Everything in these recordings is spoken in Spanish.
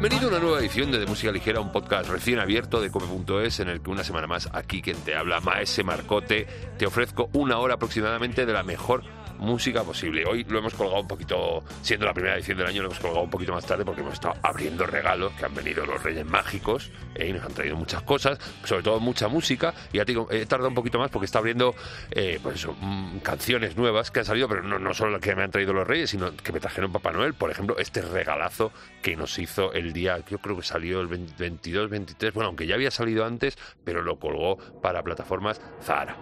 Bienvenido a una nueva edición de, de Música Ligera, un podcast recién abierto de come.es en el que una semana más aquí quien te habla, Maese Marcote, te ofrezco una hora aproximadamente de la mejor música posible. Hoy lo hemos colgado un poquito, siendo la primera edición del año, lo hemos colgado un poquito más tarde porque hemos estado abriendo regalos que han venido los Reyes Mágicos eh, y nos han traído muchas cosas, sobre todo mucha música. Y ya te digo, he tardado un poquito más porque está abriendo eh, pues mm, canciones nuevas que han salido, pero no, no solo las que me han traído los Reyes, sino que me trajeron Papá Noel. Por ejemplo, este regalazo que nos hizo el día, yo creo que salió el 22, 23, bueno, aunque ya había salido antes, pero lo colgó para plataformas Zara.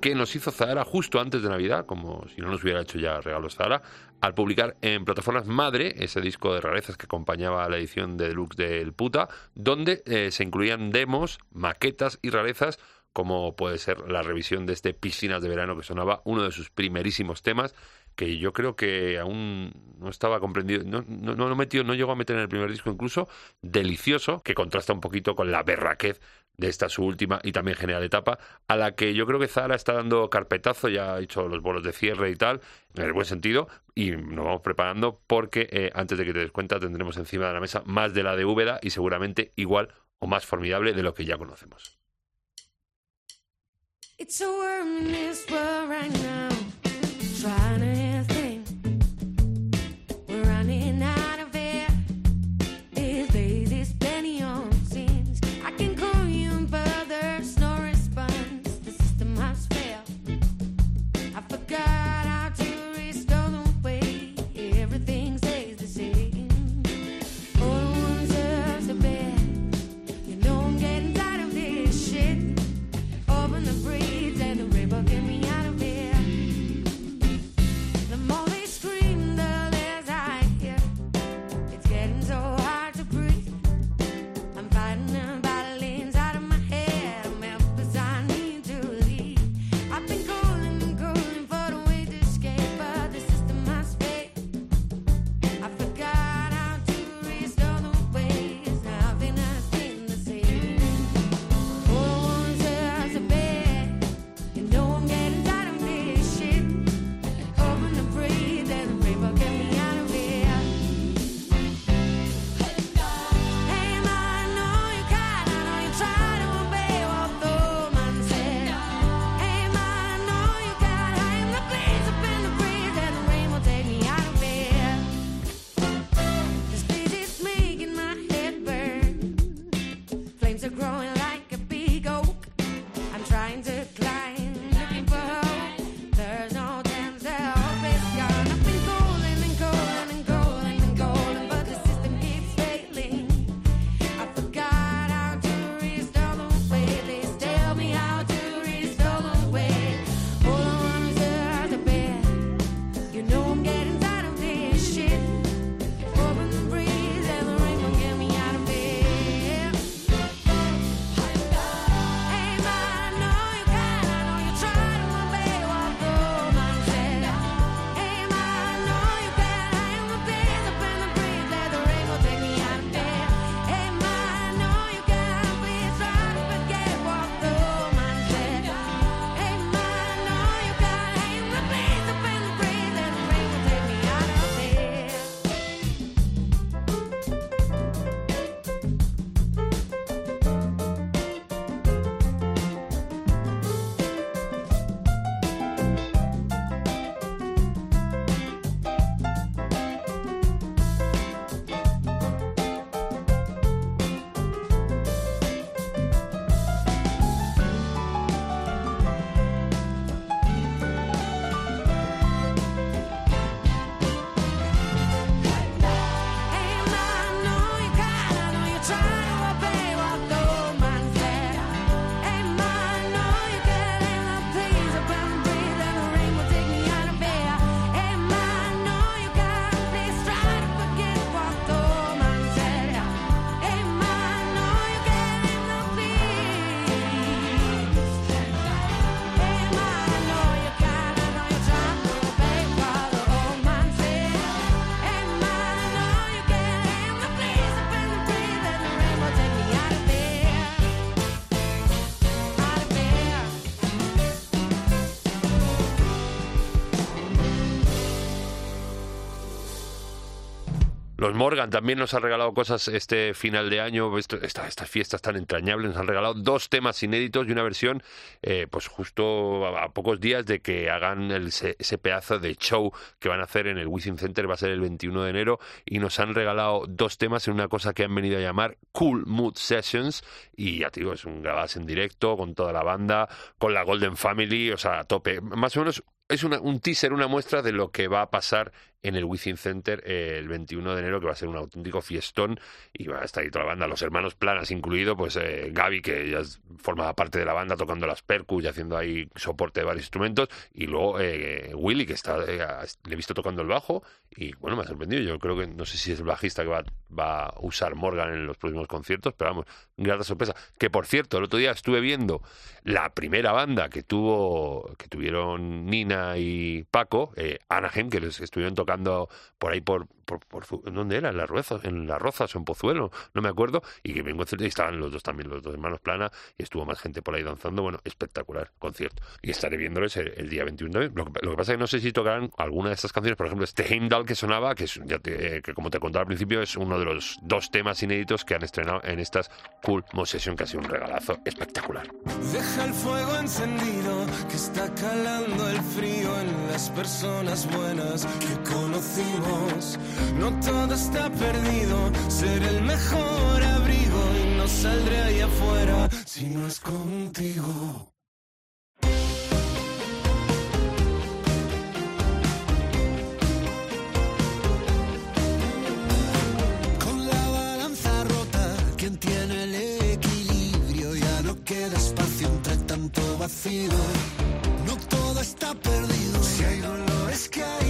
Que nos hizo Zahara justo antes de Navidad, como si no nos hubiera hecho ya regalos Zahara, al publicar en plataformas Madre ese disco de rarezas que acompañaba a la edición de deluxe del Puta, donde eh, se incluían demos, maquetas y rarezas como puede ser la revisión de este Piscinas de Verano que sonaba uno de sus primerísimos temas que yo creo que aún no estaba comprendido, no, no, no, metió, no llegó a meter en el primer disco incluso, delicioso, que contrasta un poquito con la berraquez de esta su última y también general etapa, a la que yo creo que Zara está dando carpetazo, ya ha hecho los bolos de cierre y tal, en el buen sentido, y nos vamos preparando porque eh, antes de que te des cuenta tendremos encima de la mesa más de la de Úbeda y seguramente igual o más formidable de lo que ya conocemos. Morgan también nos ha regalado cosas este final de año, estas fiestas tan entrañables, nos han regalado dos temas inéditos y una versión, eh, pues justo a, pocos días de que hagan ese pedazo de show que van a hacer en el Wizzing Center, va a ser el 21 de enero, y nos han regalado dos temas en una cosa que han venido a llamar Cool Mood Sessions, y ya te digo, es un grabadas en directo con toda la banda, con la Golden Family, o sea, a tope. Más o menos es un teaser, una muestra de lo que va a pasar en el Wizzing Center eh, el 21 de enero, que va a ser un auténtico fiestón y va a estar ahí toda la banda, los hermanos Planas incluido, pues eh, Gaby, que ya formaba parte de la banda tocando las percus y haciendo ahí soporte de varios instrumentos, y luego eh, Willy, que está, le he visto tocando el bajo, y bueno, me ha sorprendido, yo creo que no sé si es el bajista que va, va a usar Morgan en los próximos conciertos, pero vamos, gran sorpresa. Que por cierto, el otro día estuve viendo la primera banda que tuvo, que tuvieron Nina y Paco, eh, Anaheim, que les estuvieron tocando por ahí por, por, ¿dónde era? En las Rozas, en las Rozas en Pozuelo, no me acuerdo, y que en concierto y estaban los dos también, los dos hermanos Plana, y estuvo más gente por ahí danzando, bueno, espectacular concierto. Y estaré viéndoles el, día 21 Lo que, lo que, pasa es que no sé si tocarán alguna de estas canciones, por ejemplo, este Heimdall que sonaba, que, es, ya que como te contaba al principio, es uno de los dos temas inéditos que han estrenado en estas Cool Session, que ha sido un regalazo espectacular. Deja el fuego encendido, que está calando el frío en las personas buenas que conocimos. No todo está perdido, ser el mejor abrigo y no saldré ahí afuera si no es contigo. Con la balanza rota, quien tiene el equilibrio ya no queda espacio entre tanto vacío. No todo está perdido, si hay dolores que hay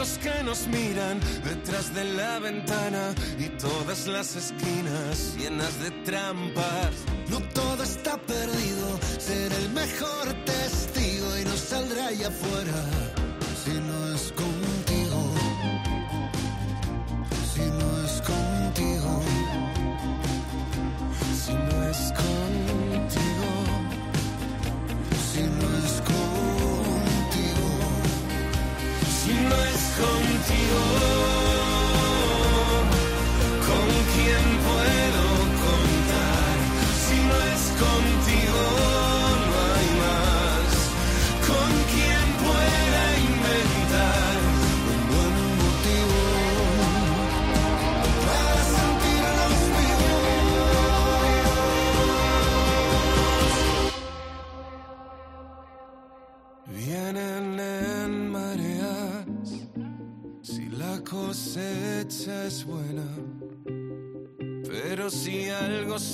ojos que nos miran detrás de la ventana y todas las esquinas llenas de trampas. No todo está perdido, ser el mejor testigo y no saldrá allá afuera si no es contigo.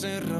cerrado.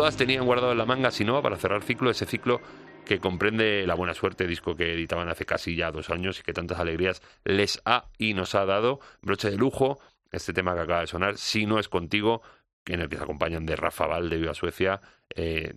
Motivo? Menudo as tenían guardado en la manga Sinoa para cerrar ciclo, ese ciclo que comprende La Buena Suerte, disco que editaban hace casi ya dos años y que tantas alegrías les ha y nos ha dado. Broche de lujo, este tema que acaba de sonar, Si no es contigo, en el que se acompañan de Rafa Val de Viva Suecia, eh,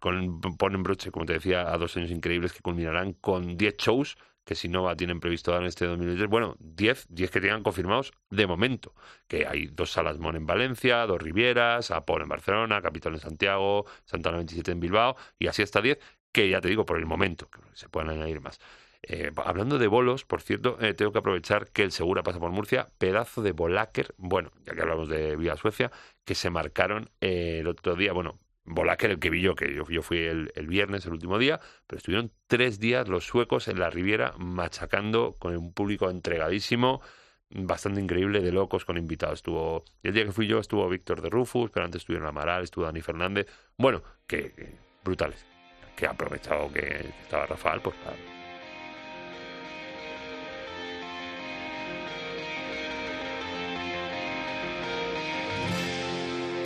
ponen broche, como te decía, a dos años increíbles que culminarán con 10 shows que si no tienen previsto dar en este 2023. Bueno, 10, 10 que tengan confirmados de momento. Que hay dos salas Mon en Valencia, dos Rivieras, Apolo en Barcelona, Capitol en Santiago, Santana 27 en Bilbao, y así hasta 10, que ya te digo, por el momento, que se puedan añadir más. Eh, hablando de bolos, por cierto, eh, tengo que aprovechar que el Segura pasa por Murcia, pedazo de Volaker, bueno, ya que hablamos de Viva Suecia, que se marcaron eh, el otro día, bueno, Volaker el que vi yo, que yo, fui el, viernes, el último día, pero estuvieron tres días los suecos en la Riviera machacando con un público entregadísimo, bastante increíble, de locos con invitados. Estuvo, el día que fui yo estuvo Víctor de Rufus, pero antes estuvieron Amaral, estuvo Dani Fernández, bueno, que, brutales que ha aprovechado que estaba Rafael, pues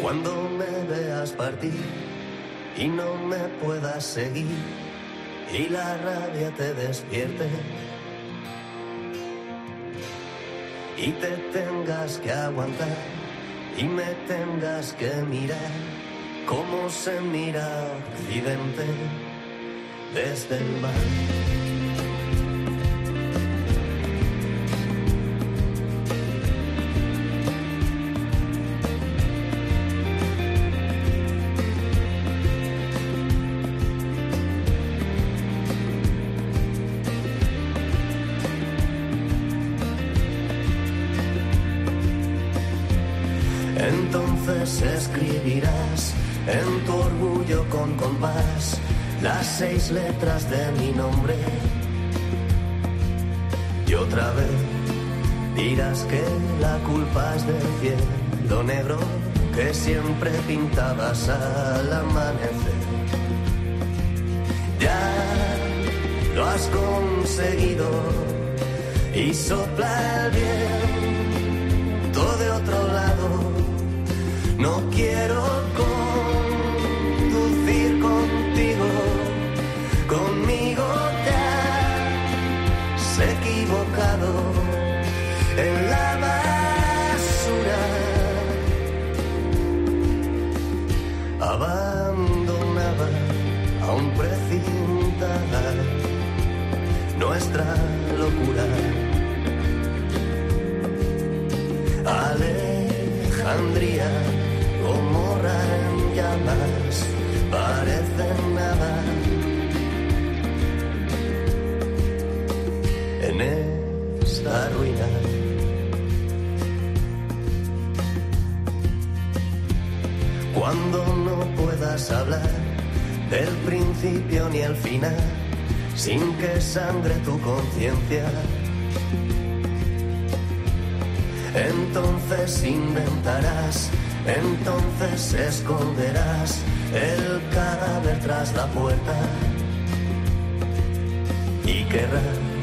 Cuando me veas partir y no me puedas seguir y la rabia te despierte y te tengas que aguantar y me tengas que mirar como se mira Occidente desde el mar. En tu orgullo con compás las seis letras de mi nombre. Y otra vez dirás que la culpa es del cielo negro que siempre pintabas al amanecer. Ya lo has conseguido y sopla el viento de otro lado. No quiero conducir contigo, conmigo te has equivocado en la basura. Abandonaba aún precintada nuestra locura. Alejandría, Gomorra en llamas, parecen Cuando no puedas hablar del principio ni el final, sin que sangre tu conciencia. Entonces inventarás, entonces esconderás el cadáver tras la puerta y querrás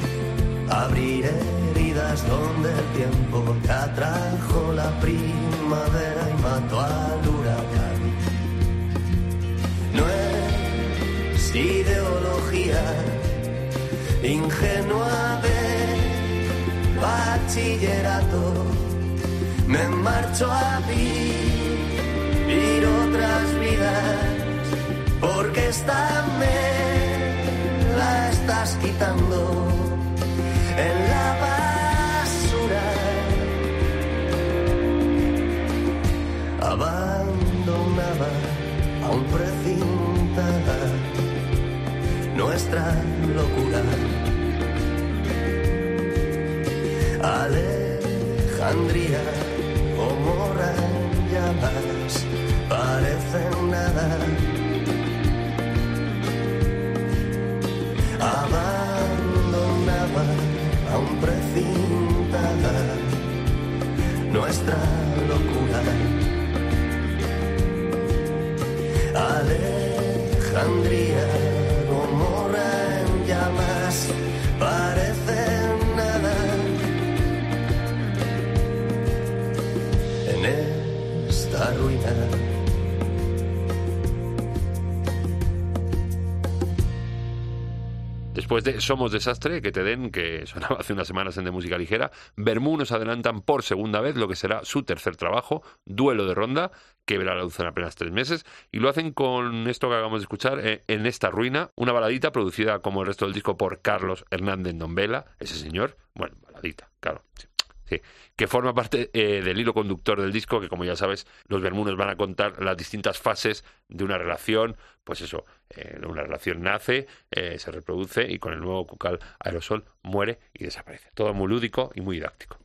abrir heridas donde el tiempo te atrajo la primavera y mató al ingenua de bachillerato. Me marcho a vivir otras vidas porque esta me la estás quitando en la basura. Abandonaba aún precintada nuestra locura. Parecen nada. Abandonaba aún precintada nuestra locura. Después de Somos Desastre, que te den, que sonaba hace unas semanas en De Música Ligera, Bermú nos adelantan por segunda vez lo que será su tercer trabajo, Duelo de Ronda, que verá la luz en apenas tres meses, y lo hacen con esto que acabamos de escuchar, eh, En esta ruina, una baladita producida como el resto del disco por Carlos Hernández Nombela, ese señor, bueno, baladita, claro, sí. Que forma parte eh, del hilo conductor del disco, que como ya sabes, los Bermunos van a contar las distintas fases de una relación, pues eso, eh, una relación nace, eh, se reproduce y con el nuevo cucal aerosol muere y desaparece. Todo muy lúdico y muy didáctico.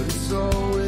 But it's always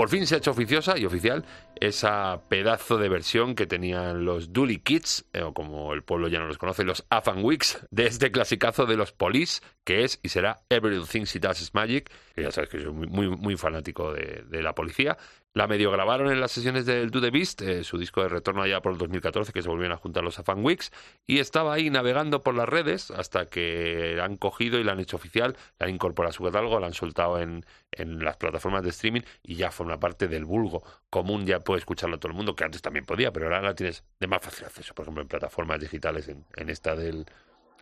Por fin se ha hecho oficiosa y oficial esa pedazo de versión que tenían los Dooley Kids, eh, o como el pueblo ya no los conoce, los Afan Weeks, de este clasicazo de los Police, que es y será Everything She Does is Magic, que ya sabes que soy muy, fanático de la policía. La medio grabaron en las sesiones del Do The Beast, eh, su disco de retorno allá por el 2014, que se volvieron a juntar los Afan Weeks, y estaba ahí navegando por las redes hasta que la han cogido y la han hecho oficial, la han incorporado a su catálogo, la han soltado en, en las plataformas de streaming y ya forma parte del vulgo común, ya puede escucharlo todo el mundo, que antes también podía, pero ahora la tienes de más fácil acceso, por ejemplo, en plataformas digitales, en, en esta del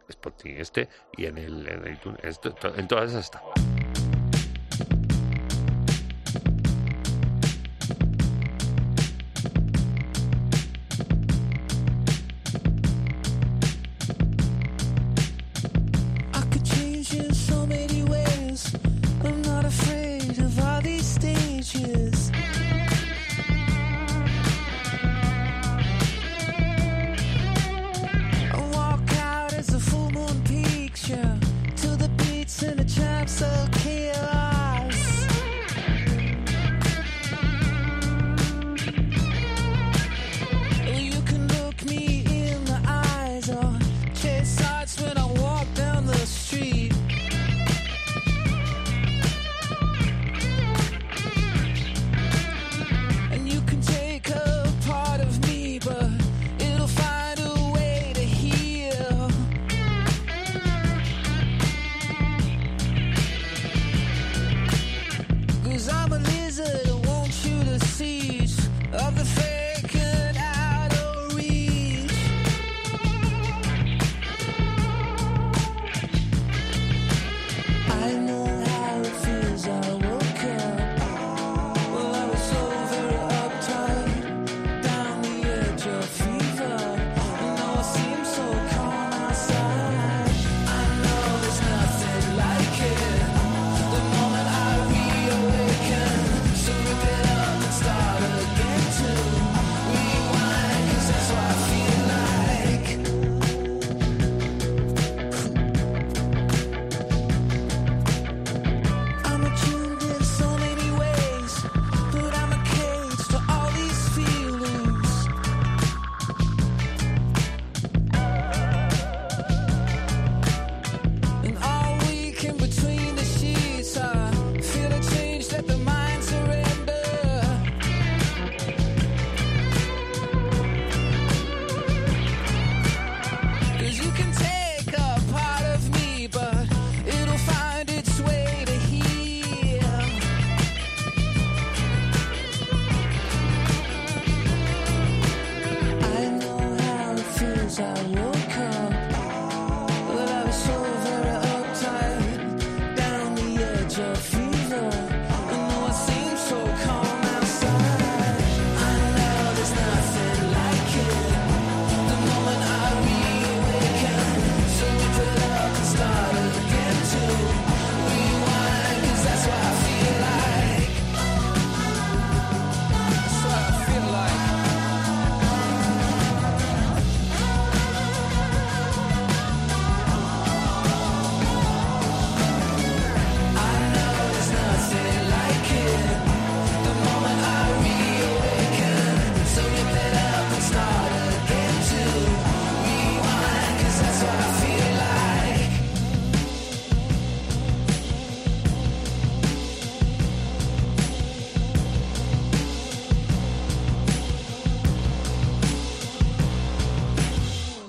Spotify este y en el, en en todas esas está.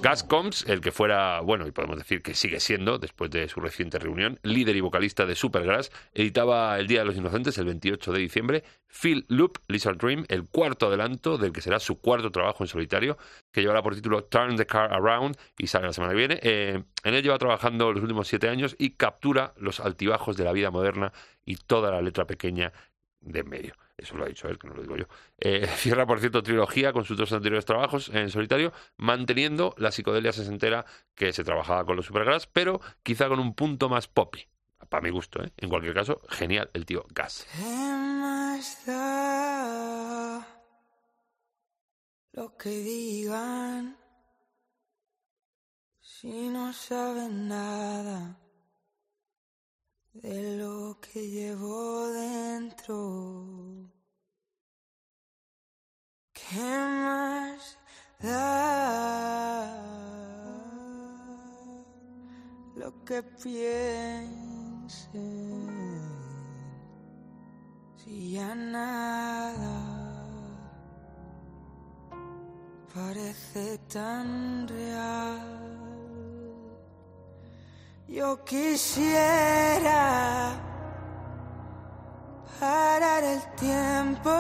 Gus Combs, el que fuera, bueno, y podemos decir que sigue siendo, después de su reciente reunión, líder y vocalista de Supergrass, editaba El Día de los Inocentes, el 28 de diciembre, Phil Loop, Lizard Dream, el cuarto adelanto del que será su cuarto trabajo en solitario, que llevará por título Turn the Car Around y sale la semana que viene. Eh, en él lleva trabajando los últimos siete años y captura los altibajos de la vida moderna y toda la letra pequeña de en medio. Eso lo ha dicho él, que no lo digo yo. Eh, cierra, por cierto, trilogía con sus dos anteriores trabajos en solitario, manteniendo la psicodelia sesentera que se trabajaba con los Supergrass, pero quizá con un punto más poppy. Para mi gusto, ¿eh? En cualquier caso, genial el tío Gas. ¿Qué más da lo que digan si no saben nada de lo que llevo dentro? ¿Qué más da lo que piensen si ya nada parece tan real? Yo quisiera parar el tiempo,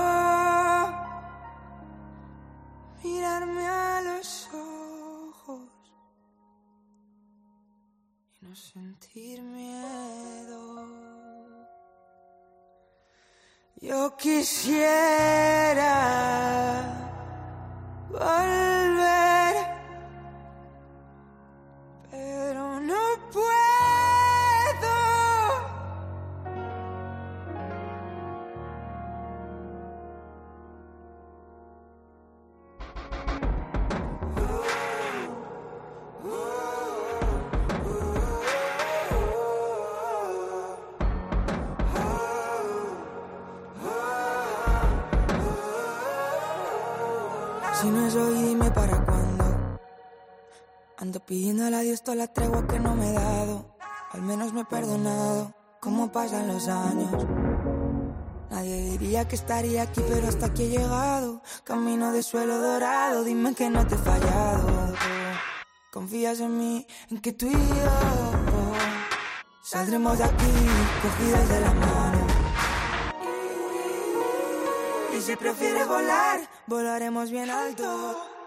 mirarme a los ojos y no sentir miedo. Yo quisiera Pidiendo a Dios toda la tregua que no me he dado. Al menos me he perdonado. ¿Cómo pasan los años? Nadie diría que estaría aquí, pero hasta aquí he llegado. Camino de suelo dorado, dime que no te he fallado. Confías en mí, en que tú y yo saldremos de aquí cogidos de la mano. Y si prefieres volar, volaremos bien alto.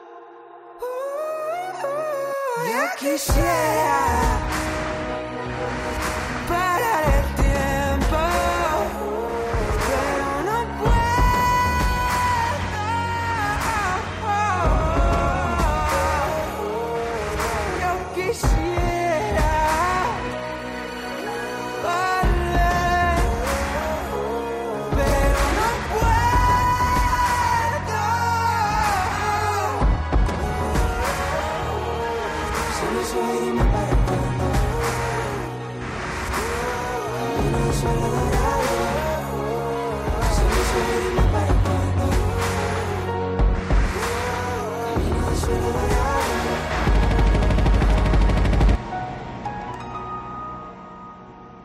Yo quisiera Camino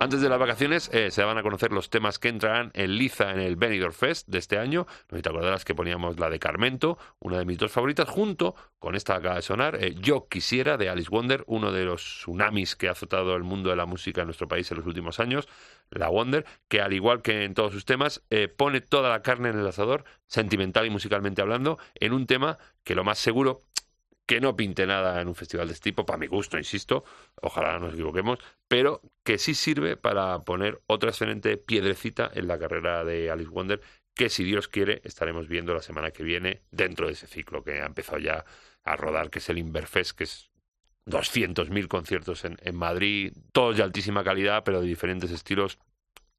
Antes de las vacaciones eh, se van a conocer los temas que entrarán en liza en el Benidorm Fest de este año. No te acordarás que poníamos la de Carmento, una de mis dos favoritas, junto con esta que acaba de sonar, eh, Yo Quisiera, de Alice Wonder, uno de los tsunamis que ha azotado el mundo de la música en nuestro país en los últimos años, la Wonder, que al igual que en todos sus temas, eh, pone toda la carne en el asador, sentimental y musicalmente hablando, en un tema que lo más seguro que no pinte nada en un festival de este tipo, para mi gusto, insisto, ojalá nos equivoquemos, pero que sí sirve para poner otra excelente piedrecita en la carrera de Alice Wonder, que si Dios quiere estaremos viendo la semana que viene dentro de ese ciclo que ha empezado ya a rodar, que es el Inverfest, que es 200.000 conciertos en, en Madrid, todos de altísima calidad, pero de diferentes estilos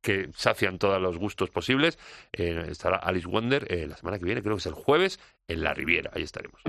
que sacian todos los gustos posibles. Eh, estará Alice Wonder eh, la semana que viene, creo que es el jueves, en la Riviera. Ahí estaremos.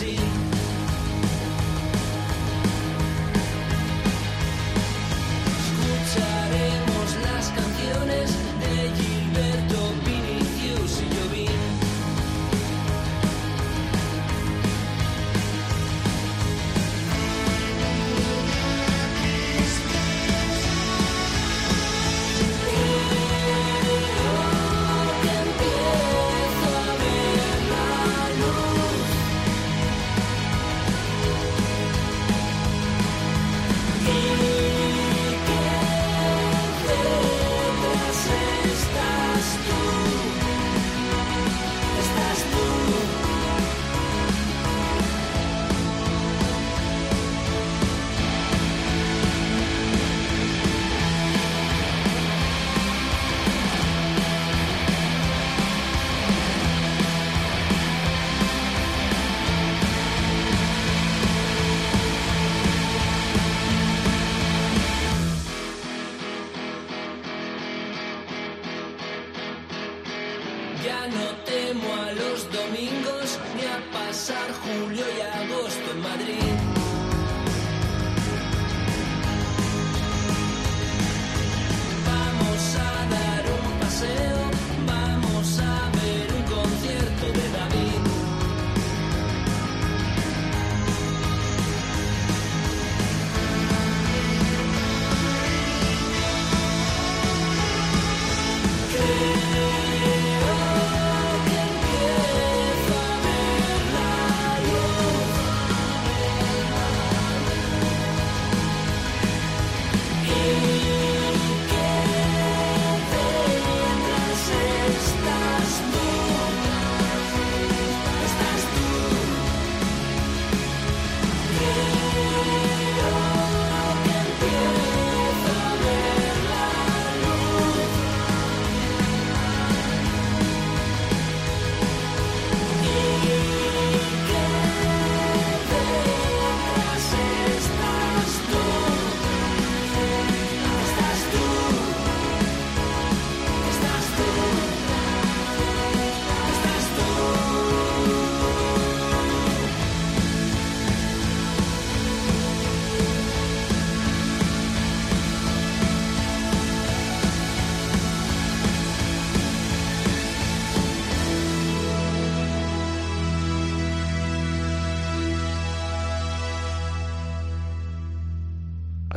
De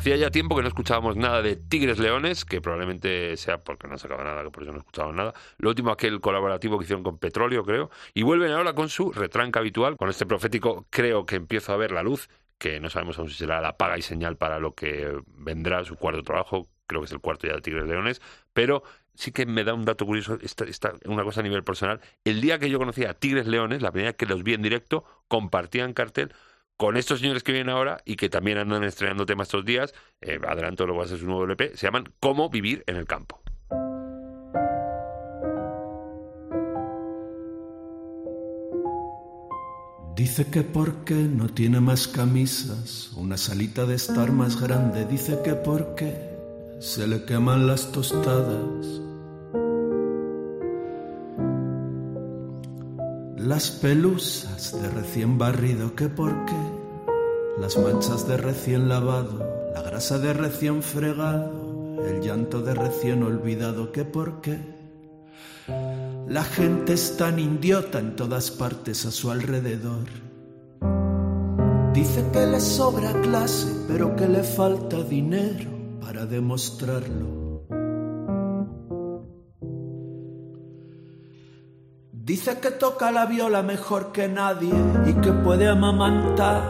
Hacía ya tiempo que no escuchábamos nada de Tigres Leones, que probablemente sea porque no sacaba nada, que por eso no escuchábamos nada. Lo último, aquel colaborativo que hicieron con Petróleo, creo. Y vuelven ahora con su retranca habitual, con este profético Creo que empiezo a ver la luz, que no sabemos aún si será la paga y señal para lo que vendrá, su cuarto trabajo, creo que es el cuarto ya de Tigres Leones, pero sí que me da un dato curioso, esta, una cosa a nivel personal. El día que yo conocí a Tigres Leones, la primera vez que los vi en directo, compartían cartel con estos señores que vienen ahora y que también andan estrenando temas estos días, eh, adelanto lo a su nuevo LP, se llaman Cómo vivir en el campo. Dice que porque no tiene más camisas, una salita de estar más grande. Dice que porque se le queman las tostadas. Las pelusas de recién barrido, que porque las manchas de recién lavado, la grasa de recién fregado, el llanto de recién olvidado, que porque la gente es tan idiota en todas partes a su alrededor. Dice que le sobra clase, pero que le falta dinero para demostrarlo. Dice que toca la viola mejor que nadie y que puede amamantar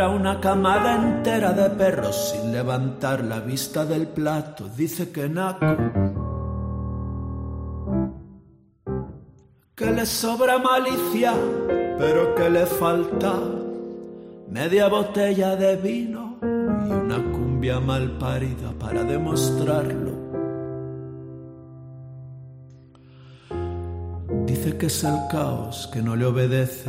a una camada entera de perros sin levantar la vista del plato. Dice que naco que le sobra malicia, pero que le falta media botella de vino y una cumbia mal parida para demostrarlo. Dice que es el caos que no le obedece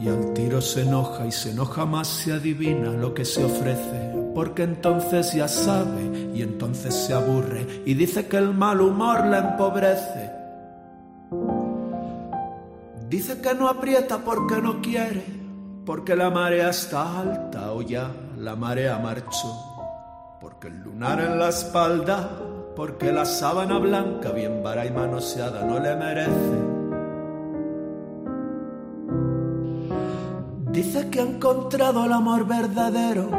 y al tiro se enoja y se enoja más se adivina lo que se ofrece, porque entonces ya sabe y entonces se aburre y dice que el mal humor la empobrece. Dice que no aprieta porque no quiere, porque la marea está alta o ya la marea marchó, porque el lunar en la espalda, porque la sábana blanca bien vara y manoseada no le merece. Dice que ha encontrado el amor verdadero,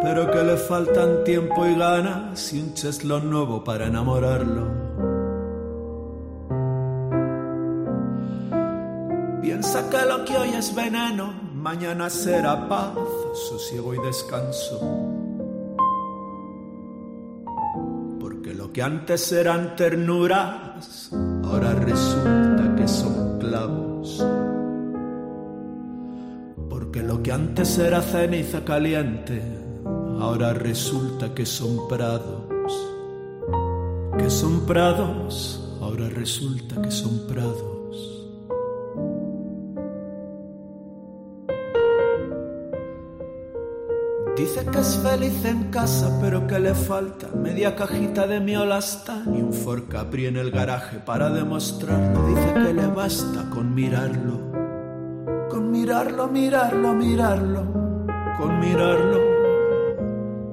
pero que le faltan tiempo y ganas y un cheslón nuevo para enamorarlo. Piensa que lo que hoy es veneno, mañana será paz, sosiego y descanso. Porque lo que antes eran ternuras, ahora resulta que son clavos. Porque lo que antes era ceniza caliente, ahora resulta que son prados. Que son prados, ahora resulta que son prados. Dice que es feliz en casa, pero que le falta media cajita de miolasta y un Ford Capri en el garaje para demostrarlo. Dice que le basta con mirarlo, mirarlo, mirarlo, mirarlo, con mirarlo.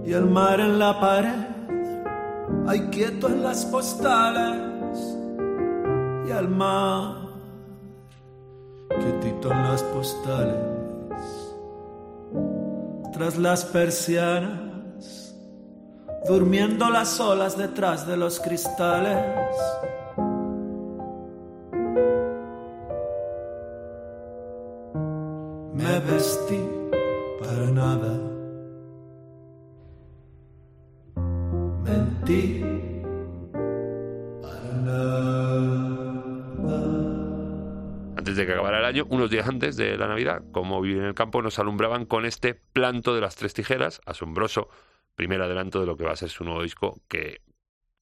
Y el mar en la pared, hay quieto en las postales. Y el mar, quietito en las postales tras las persianas, durmiendo las olas detrás de los cristales. Me vestí para nada, para nada. Antes de que acabara el año, unos días antes de la Navidad, como viven en el campo, nos alumbraban con este planto de las tres tijeras, asombroso, primer adelanto de lo que va a ser su nuevo disco, que,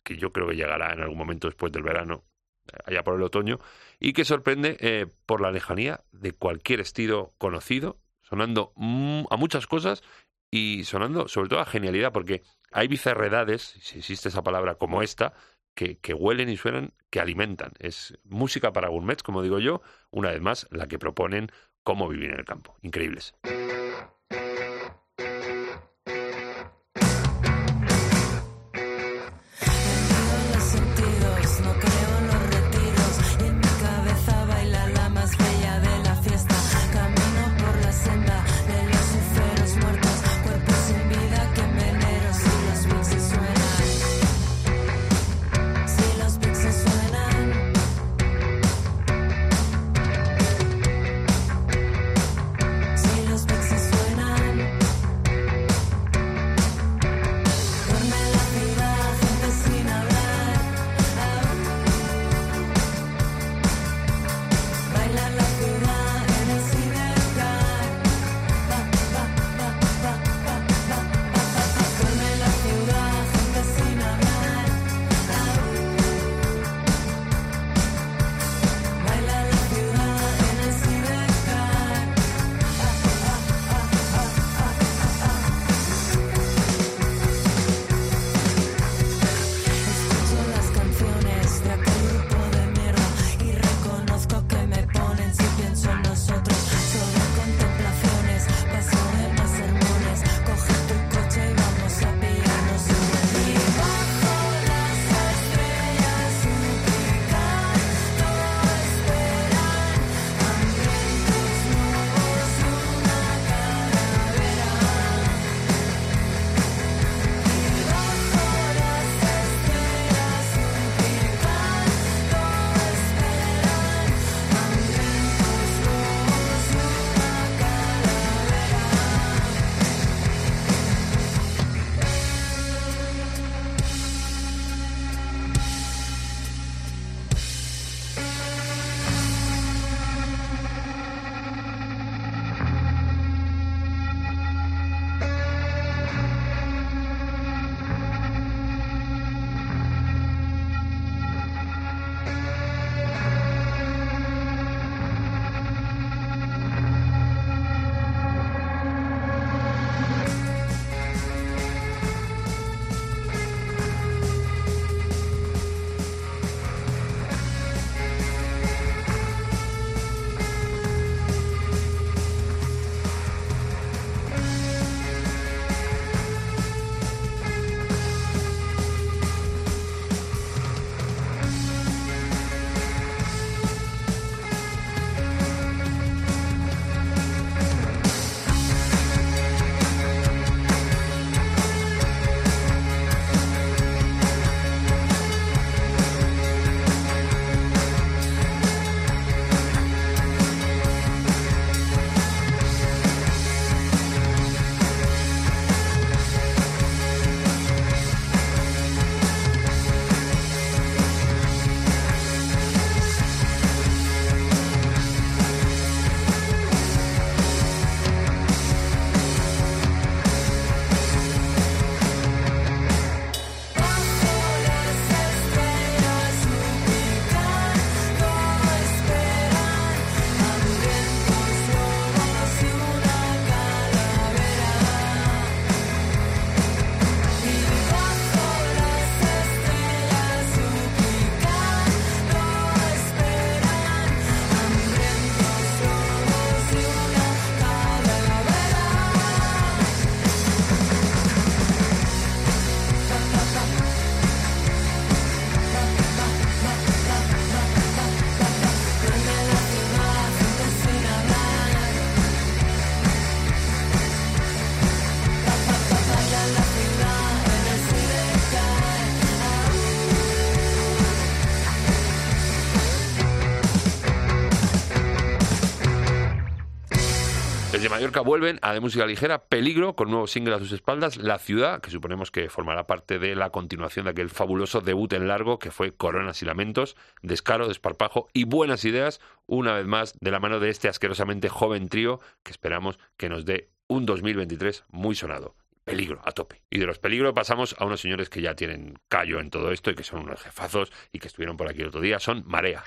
que yo creo que llegará en algún momento después del verano, allá por el otoño, y que sorprende eh, por la lejanía de cualquier estilo conocido, sonando a muchas cosas y sonando sobre todo a genialidad, porque hay bizarredades, si existe esa palabra como esta, que, que, huelen y suenan, que alimentan. Es música para gourmets, como digo yo, una vez más, la que proponen cómo vivir en el campo. Increíbles. Mallorca vuelven a de música ligera Peligro con nuevo single a sus espaldas, La ciudad, que suponemos que formará parte de la continuación de aquel fabuloso debut en largo que fue Coronas y Lamentos, Descaro, Desparpajo y buenas ideas, una vez más de la mano de este asquerosamente joven trío que esperamos que nos dé un 2023 muy sonado. Peligro, a tope. Y de los peligros pasamos a unos señores que ya tienen callo en todo esto y que son unos jefazos y que estuvieron por aquí el otro día, son Marea.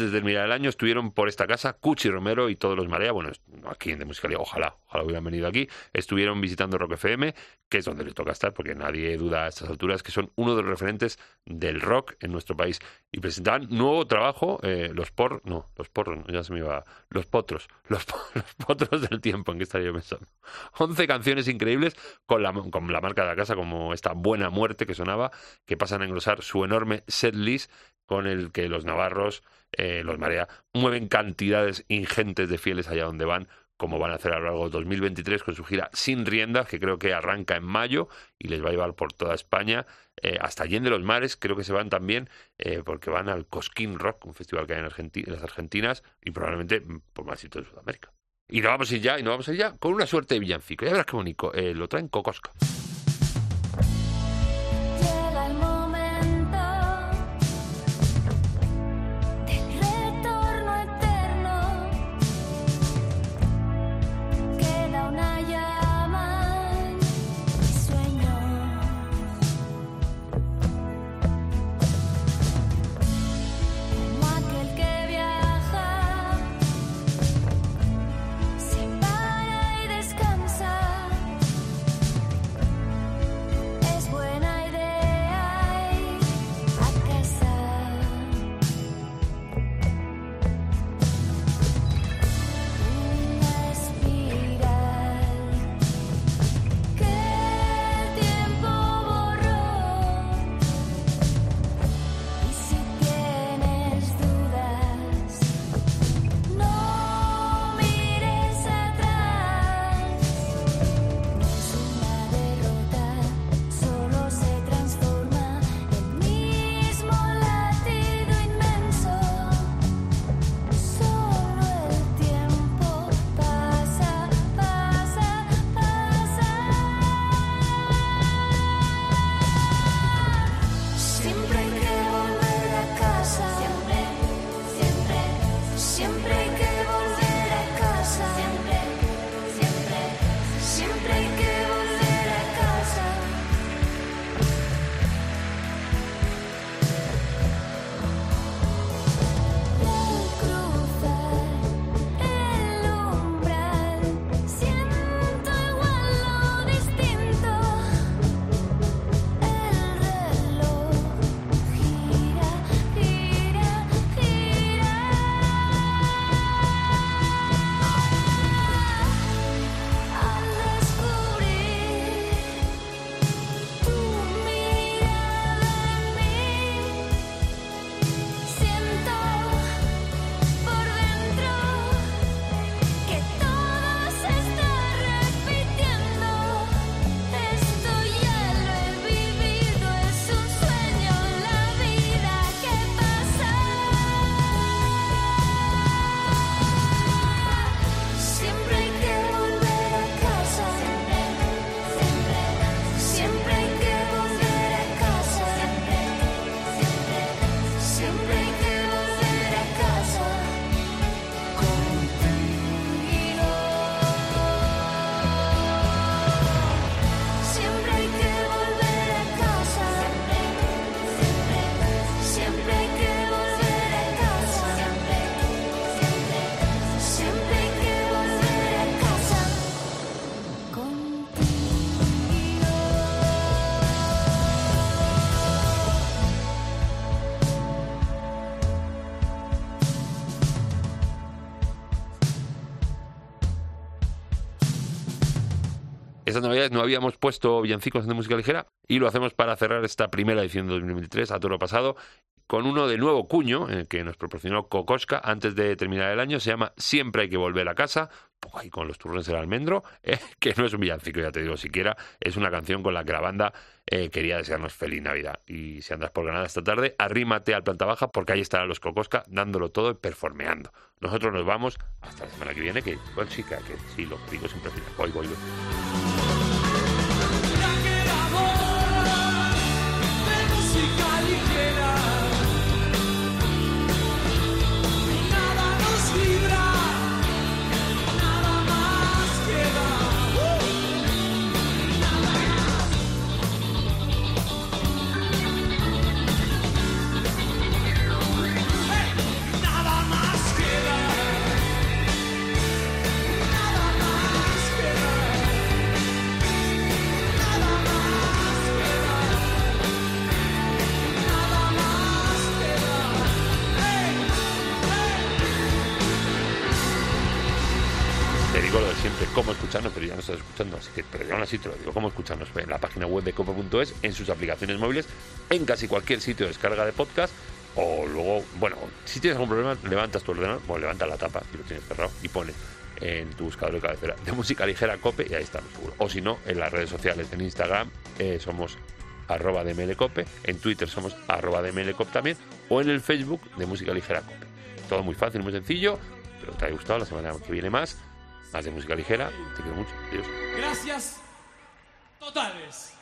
Antes de terminar el año estuvieron por esta casa Cuchi Romero y todos los Marea, bueno, aquí en De Musicalia, ojalá, ojalá hubieran venido aquí, estuvieron visitando Rock FM, que es donde les toca estar, porque nadie duda a estas alturas que son uno de los referentes del rock en nuestro país. Y presentaban nuevo trabajo, eh, los por, no, los porros, ya se me iba, los potros, los, po- los potros del tiempo, en que estaría yo pensando. 11 canciones increíbles con la, con la marca de la casa, como esta Buena Muerte que sonaba, que pasan a engrosar su enorme setlist con el que los navarros, eh, los Marea, mueven cantidades ingentes de fieles allá donde van, como van a hacer a lo largo de 2023 con su gira Sin Riendas, que creo que arranca en mayo y les va a llevar por toda España, eh, hasta Allende los Mares, creo que se van también, eh, porque van al Cosquín Rock, un festival que hay en, en las Argentinas, y probablemente por más sitios de Sudamérica. Y nos vamos a ir ya, y nos vamos a ir ya con una suerte de villancico. Ya verás qué bonito, eh, lo traen Cocosca. Navidades no habíamos puesto villancicos de música ligera y lo hacemos para cerrar esta primera edición de 2023 a todo pasado con uno de nuevo cuño que nos proporcionó Kokoska antes de terminar el año. Se llama Siempre hay que volver a casa, ahí con los turrones del almendro, eh, que no es un villancico, ya te digo, siquiera es una canción con la que la banda eh, quería desearnos feliz Navidad. Y si andas por Granada esta tarde, arrímate al planta baja porque ahí estarán los Kokoska dándolo todo y performeando. Nosotros nos vamos hasta la semana que viene, que, bueno, sí, que, sí, lo digo siempre. Voy, voy, voy. Escucharnos, pero ya no estás escuchando, así que, pero aún así te lo digo, cómo escucharnos en la página web de cope.es, en sus aplicaciones móviles, en casi cualquier sitio de descarga de podcast, o luego, bueno, si tienes algún problema, levantas tu ordenador, bueno, levantas la tapa, si lo tienes cerrado, y pones en tu buscador de cabecera de música ligera cope, y ahí estamos. O si no, en las redes sociales, en Instagram eh, somos arroba de en Twitter somos arroba de también, o en el Facebook de música ligera cope. Todo muy fácil, muy sencillo, que te haya gustado, la semana que viene más, más de música ligera, te quiero mucho, adiós. Gracias totales.